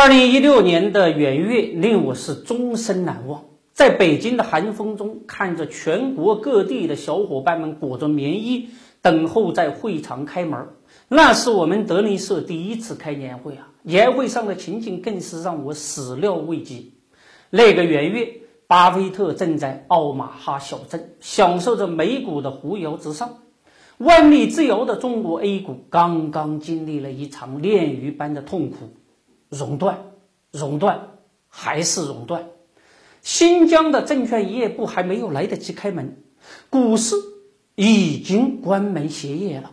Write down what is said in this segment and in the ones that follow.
二零一六年的元月令我是终身难忘。在北京的寒风中，看着全国各地的小伙伴们裹着棉衣，等候在会场开门。那是我们德林社第一次开年会啊！年会上的情景更是让我始料未及。那个元月，巴菲特正在奥马哈小镇享受着美股的扶摇直上，万里之遥的中国 A 股刚刚经历了一场炼狱般的痛苦。熔断，熔断，还是熔断。新疆的证券营业部还没有来得及开门，股市已经关门歇业了。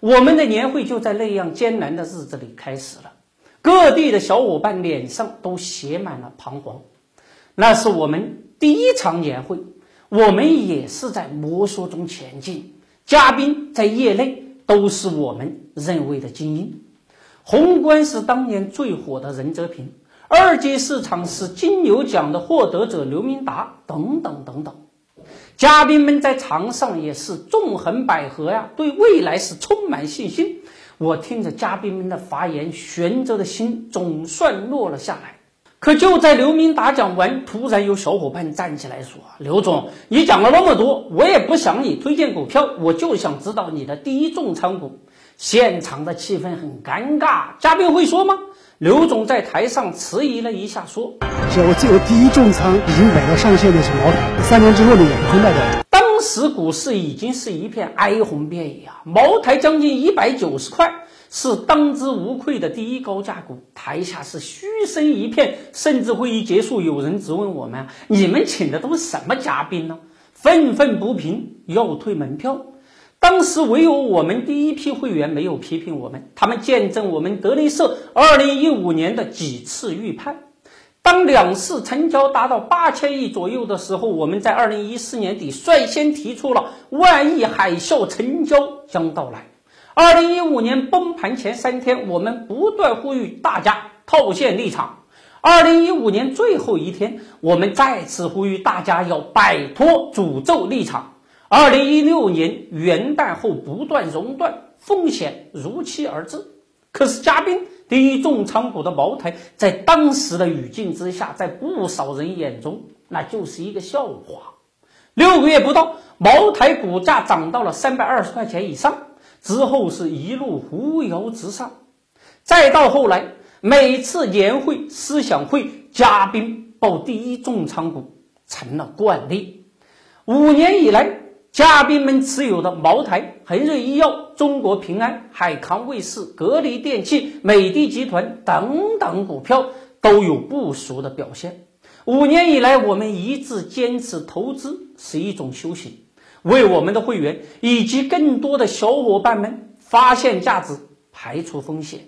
我们的年会就在那样艰难的日子里开始了。各地的小伙伴脸上都写满了彷徨。那是我们第一场年会，我们也是在摸索中前进。嘉宾在业内都是我们认为的精英。宏观是当年最火的任泽平，二级市场是金牛奖的获得者刘明达，等等等等。嘉宾们在场上也是纵横捭阖呀，对未来是充满信心。我听着嘉宾们的发言，悬着的心总算落了下来。可就在刘明达讲完，突然有小伙伴站起来说：“刘总，你讲了那么多，我也不想你推荐股票，我就想知道你的第一重仓股。”现场的气氛很尴尬，嘉宾会说吗？刘总在台上迟疑了一下，说：“我只有第一重仓已经买到上限的是茅台，三年之后呢也不会卖掉。”当时股市已经是一片哀鸿遍野啊，茅台将近一百九十块，是当之无愧的第一高价股。台下是嘘声一片，甚至会议结束，有人质问我们：“你们请的都是什么嘉宾呢？”愤愤不平，要退门票。当时唯有我们第一批会员没有批评我们，他们见证我们德林社二零一五年的几次预判。当两市成交达到八千亿左右的时候，我们在二零一四年底率先提出了万亿海啸成交将到来。二零一五年崩盘前三天，我们不断呼吁大家套现离场。二零一五年最后一天，我们再次呼吁大家要摆脱诅咒立场。二零一六年元旦后不断熔断，风险如期而至。可是嘉宾第一重仓股的茅台，在当时的语境之下，在不少人眼中那就是一个笑话。六个月不到，茅台股价涨到了三百二十块钱以上，之后是一路扶摇直上。再到后来，每次年会、思想会，嘉宾报第一重仓股成了惯例。五年以来。嘉宾们持有的茅台、恒瑞医药、中国平安、海康卫视、格力电器、美的集团等等股票都有不俗的表现。五年以来，我们一直坚持投资是一种修行，为我们的会员以及更多的小伙伴们发现价值、排除风险，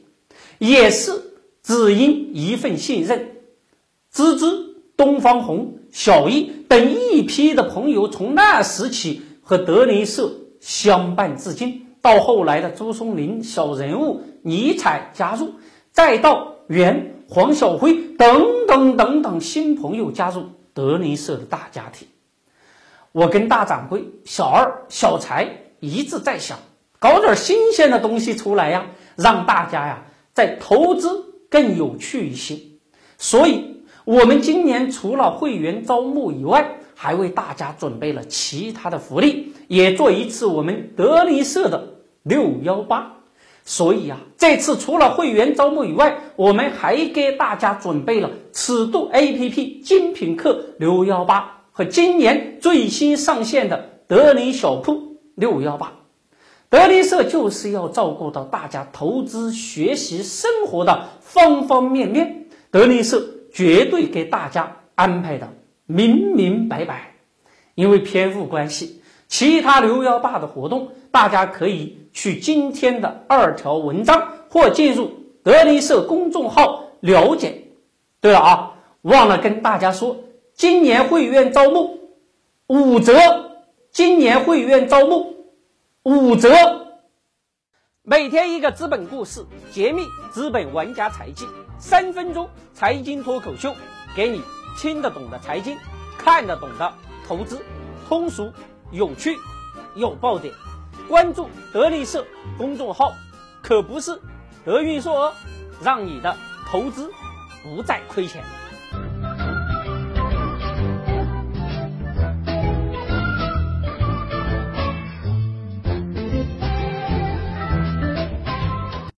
也是只因一份信任。芝芝、东方红、小易等一批的朋友从那时起。和德林社相伴至今，到后来的朱松林小人物尼采加入，再到袁黄晓辉等等等等新朋友加入德林社的大家庭。我跟大掌柜小二小财一直在想，搞点新鲜的东西出来呀，让大家呀在投资更有趣一些。所以，我们今年除了会员招募以外，还为大家准备了其他的福利，也做一次我们德林社的六幺八。所以啊，这次除了会员招募以外，我们还给大家准备了尺度 APP 精品课六幺八和今年最新上线的德林小铺六幺八。德林社就是要照顾到大家投资、学习、生活的方方面面，德林社绝对给大家安排的。明明白白，因为篇幅关系，其他六幺八的活动，大家可以去今天的二条文章或进入德林社公众号了解。对了啊，忘了跟大家说，今年会员招募五折，今年会员招募五折，每天一个资本故事，揭秘资本玩家财技，三分钟财经脱口秀，给你。听得懂的财经，看得懂的投资，通俗有趣有爆点。关注德力社公众号，可不是德运硕哦，让你的投资不再亏钱。